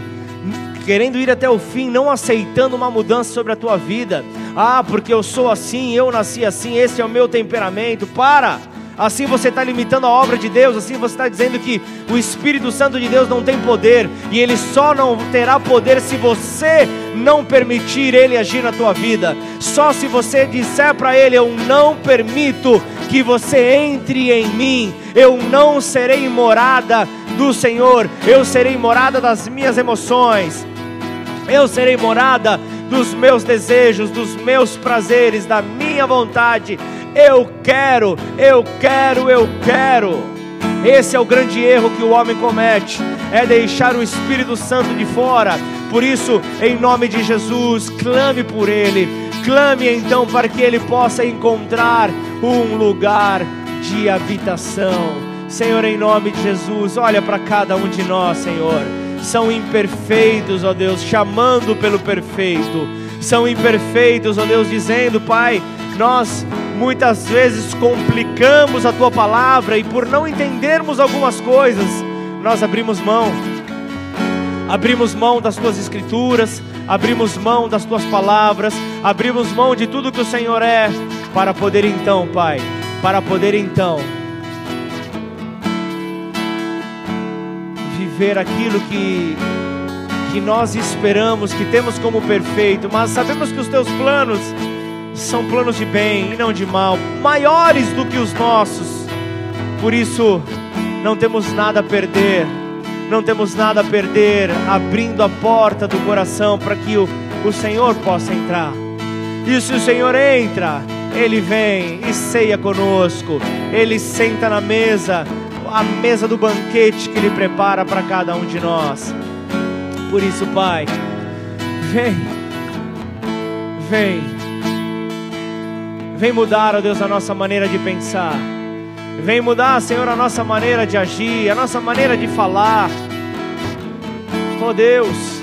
querendo ir até o fim, não aceitando uma mudança sobre a tua vida. Ah, porque eu sou assim, eu nasci assim, esse é o meu temperamento. Para! Assim você está limitando a obra de Deus, assim você está dizendo que o Espírito Santo de Deus não tem poder, e ele só não terá poder se você não permitir ele agir na tua vida. Só se você disser para ele: Eu não permito que você entre em mim, eu não serei morada do Senhor, eu serei morada das minhas emoções, eu serei morada dos meus desejos, dos meus prazeres, da minha vontade. Eu quero, eu quero, eu quero. Esse é o grande erro que o homem comete, é deixar o Espírito Santo de fora. Por isso, em nome de Jesus, clame por ele. Clame então para que ele possa encontrar um lugar de habitação. Senhor, em nome de Jesus, olha para cada um de nós, Senhor. São imperfeitos, ó Deus, chamando pelo perfeito. São imperfeitos, ó Deus, dizendo, Pai, nós muitas vezes complicamos a tua palavra e por não entendermos algumas coisas, nós abrimos mão. Abrimos mão das tuas escrituras, abrimos mão das tuas palavras, abrimos mão de tudo que o Senhor é, para poder então, Pai, para poder então viver aquilo que que nós esperamos, que temos como perfeito, mas sabemos que os teus planos são planos de bem e não de mal, maiores do que os nossos. Por isso, não temos nada a perder, não temos nada a perder abrindo a porta do coração para que o, o Senhor possa entrar. E se o Senhor entra, Ele vem e ceia conosco, Ele senta na mesa, a mesa do banquete que Ele prepara para cada um de nós. Por isso, Pai, vem, vem Vem mudar, ó Deus, a nossa maneira de pensar. Vem mudar, Senhor, a nossa maneira de agir, a nossa maneira de falar. Ó Deus,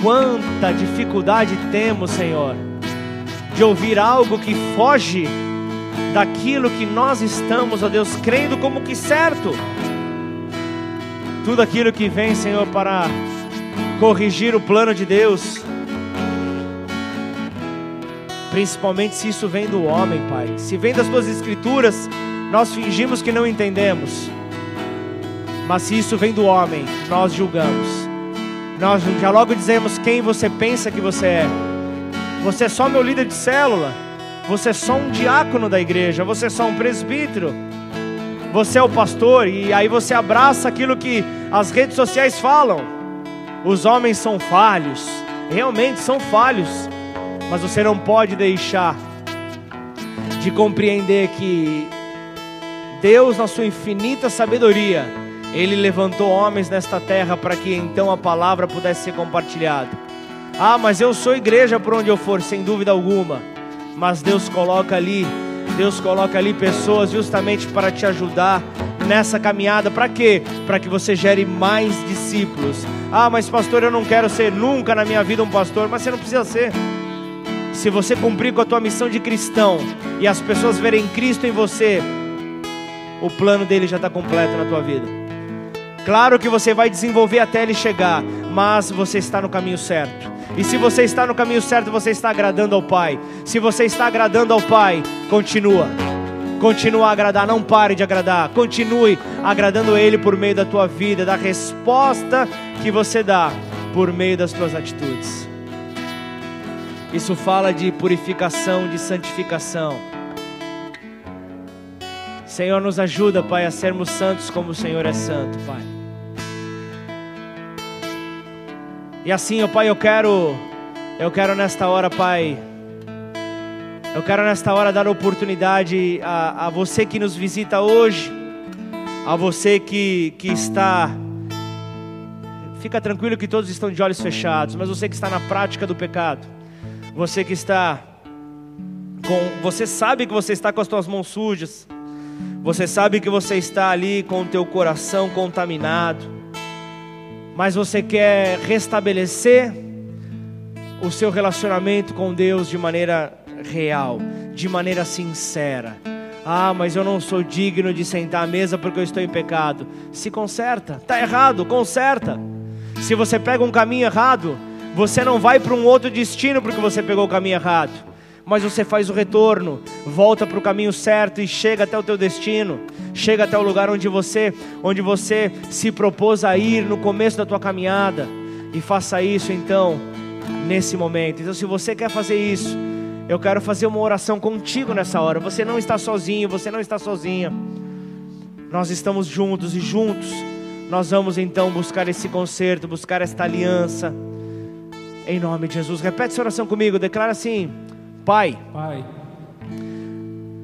quanta dificuldade temos, Senhor, de ouvir algo que foge daquilo que nós estamos, ó Deus, crendo como que certo. Tudo aquilo que vem, Senhor, para corrigir o plano de Deus principalmente se isso vem do homem, Pai. Se vem das tuas escrituras, nós fingimos que não entendemos. Mas se isso vem do homem, nós julgamos. Nós já logo dizemos quem você pensa que você é. Você é só meu líder de célula. Você é só um diácono da igreja. Você é só um presbítero. Você é o pastor. E aí você abraça aquilo que as redes sociais falam. Os homens são falhos. Realmente são falhos mas você não pode deixar de compreender que Deus, na sua infinita sabedoria, Ele levantou homens nesta terra para que então a palavra pudesse ser compartilhada. Ah, mas eu sou igreja por onde eu for, sem dúvida alguma. Mas Deus coloca ali, Deus coloca ali pessoas justamente para te ajudar nessa caminhada. Para quê? Para que você gere mais discípulos. Ah, mas pastor, eu não quero ser nunca na minha vida um pastor, mas você não precisa ser se você cumprir com a tua missão de cristão e as pessoas verem Cristo em você, o plano dele já está completo na tua vida. Claro que você vai desenvolver até ele chegar, mas você está no caminho certo. E se você está no caminho certo, você está agradando ao Pai. Se você está agradando ao Pai, continua. Continua a agradar, não pare de agradar. Continue agradando Ele por meio da tua vida, da resposta que você dá por meio das tuas atitudes. Isso fala de purificação, de santificação. Senhor, nos ajuda, Pai, a sermos santos como o Senhor é santo, Pai. E assim, ó Pai, eu quero, eu quero nesta hora, Pai, eu quero nesta hora dar oportunidade a, a você que nos visita hoje, a você que, que está, fica tranquilo que todos estão de olhos fechados, mas você que está na prática do pecado, você que está com, você sabe que você está com as suas mãos sujas. Você sabe que você está ali com o teu coração contaminado. Mas você quer restabelecer o seu relacionamento com Deus de maneira real, de maneira sincera. Ah, mas eu não sou digno de sentar à mesa porque eu estou em pecado. Se conserta, está errado, conserta. Se você pega um caminho errado, você não vai para um outro destino porque você pegou o caminho errado, mas você faz o retorno, volta para o caminho certo e chega até o teu destino, chega até o lugar onde você, onde você se propôs a ir no começo da tua caminhada. E faça isso então, nesse momento. Então, se você quer fazer isso, eu quero fazer uma oração contigo nessa hora. Você não está sozinho, você não está sozinha. Nós estamos juntos e juntos nós vamos então buscar esse conserto, buscar esta aliança. Em nome de Jesus. Repete essa oração comigo. Declara assim: Pai.
Pai.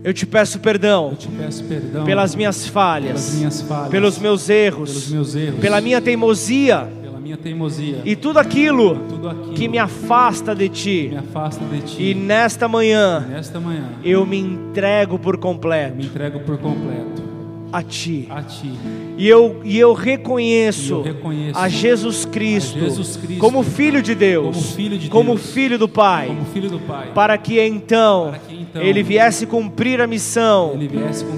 Eu te peço perdão,
te peço perdão
pelas, minhas falhas,
pelas minhas falhas,
pelos meus erros,
pelos meus erros
pela minha teimosia,
minha teimosia
e tudo aquilo,
tudo aquilo
que me afasta de ti.
me afasta de ti.
E nesta manhã,
nesta manhã
eu me entrego por
eu
completo
me entrego por completo
a ti.
a ti.
E eu, e eu reconheço,
E eu reconheço
a Jesus Cristo,
a Jesus Cristo
como Filho de Deus,
como Filho de
como
Deus,
Filho do Pai,
como filho do Pai,
para que então,
Para que então
Ele viesse cumprir a missão
cumprir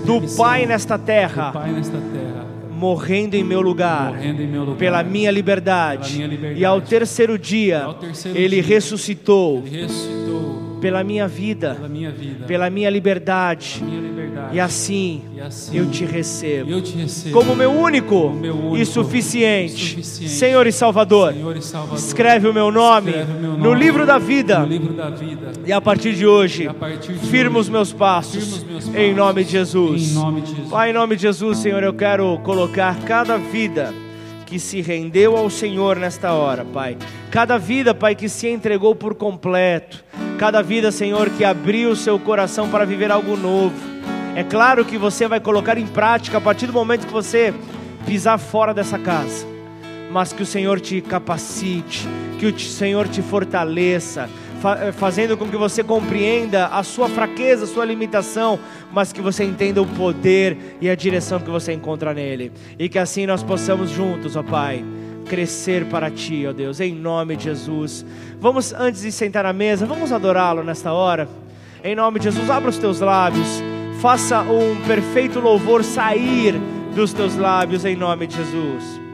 do
a missão
Pai nesta
do
terra,
Pai nesta terra,
morrendo em meu lugar,
em meu lugar,
pela minha liberdade.
Pela minha liberdade.
E ao terceiro dia,
ao terceiro
Ele
dia,
ressuscitou
Ele ressuscitou
pela minha vida,
pela minha vida,
pela minha liberdade.
minha liberdade.
E assim,
E assim
eu te recebo.
eu te recebo
como meu único,
meu único
e suficiente,
suficiente
Senhor e Salvador.
Senhor e Salvador.
Escreve o meu nome,
o meu
no
nome
livro da vida
no livro da vida.
e a partir de hoje,
partir de
firma os meus passos,
os meus
em
passos.
nome de Jesus.
Em nome de Jesus.
Pai, em nome de Jesus, Senhor, eu quero colocar cada vida que se rendeu ao Senhor nesta hora, Pai. Cada vida, Pai, que se entregou por completo. Cada vida, Senhor, que abriu o seu coração para viver algo novo. É claro que você vai colocar em prática a partir do momento que você pisar fora dessa casa. Mas que o Senhor te capacite, que o Senhor te fortaleça, fa- fazendo com que você compreenda a sua fraqueza, a sua limitação, mas que você entenda o poder e a direção que você encontra nele. E que assim nós possamos juntos, ó Pai, crescer para Ti, ó Deus, em nome de Jesus. Vamos, antes de sentar à mesa, vamos adorá-lo nesta hora. Em nome de Jesus, abra os teus lábios, faça um perfeito louvor sair dos teus lábios, em nome de Jesus.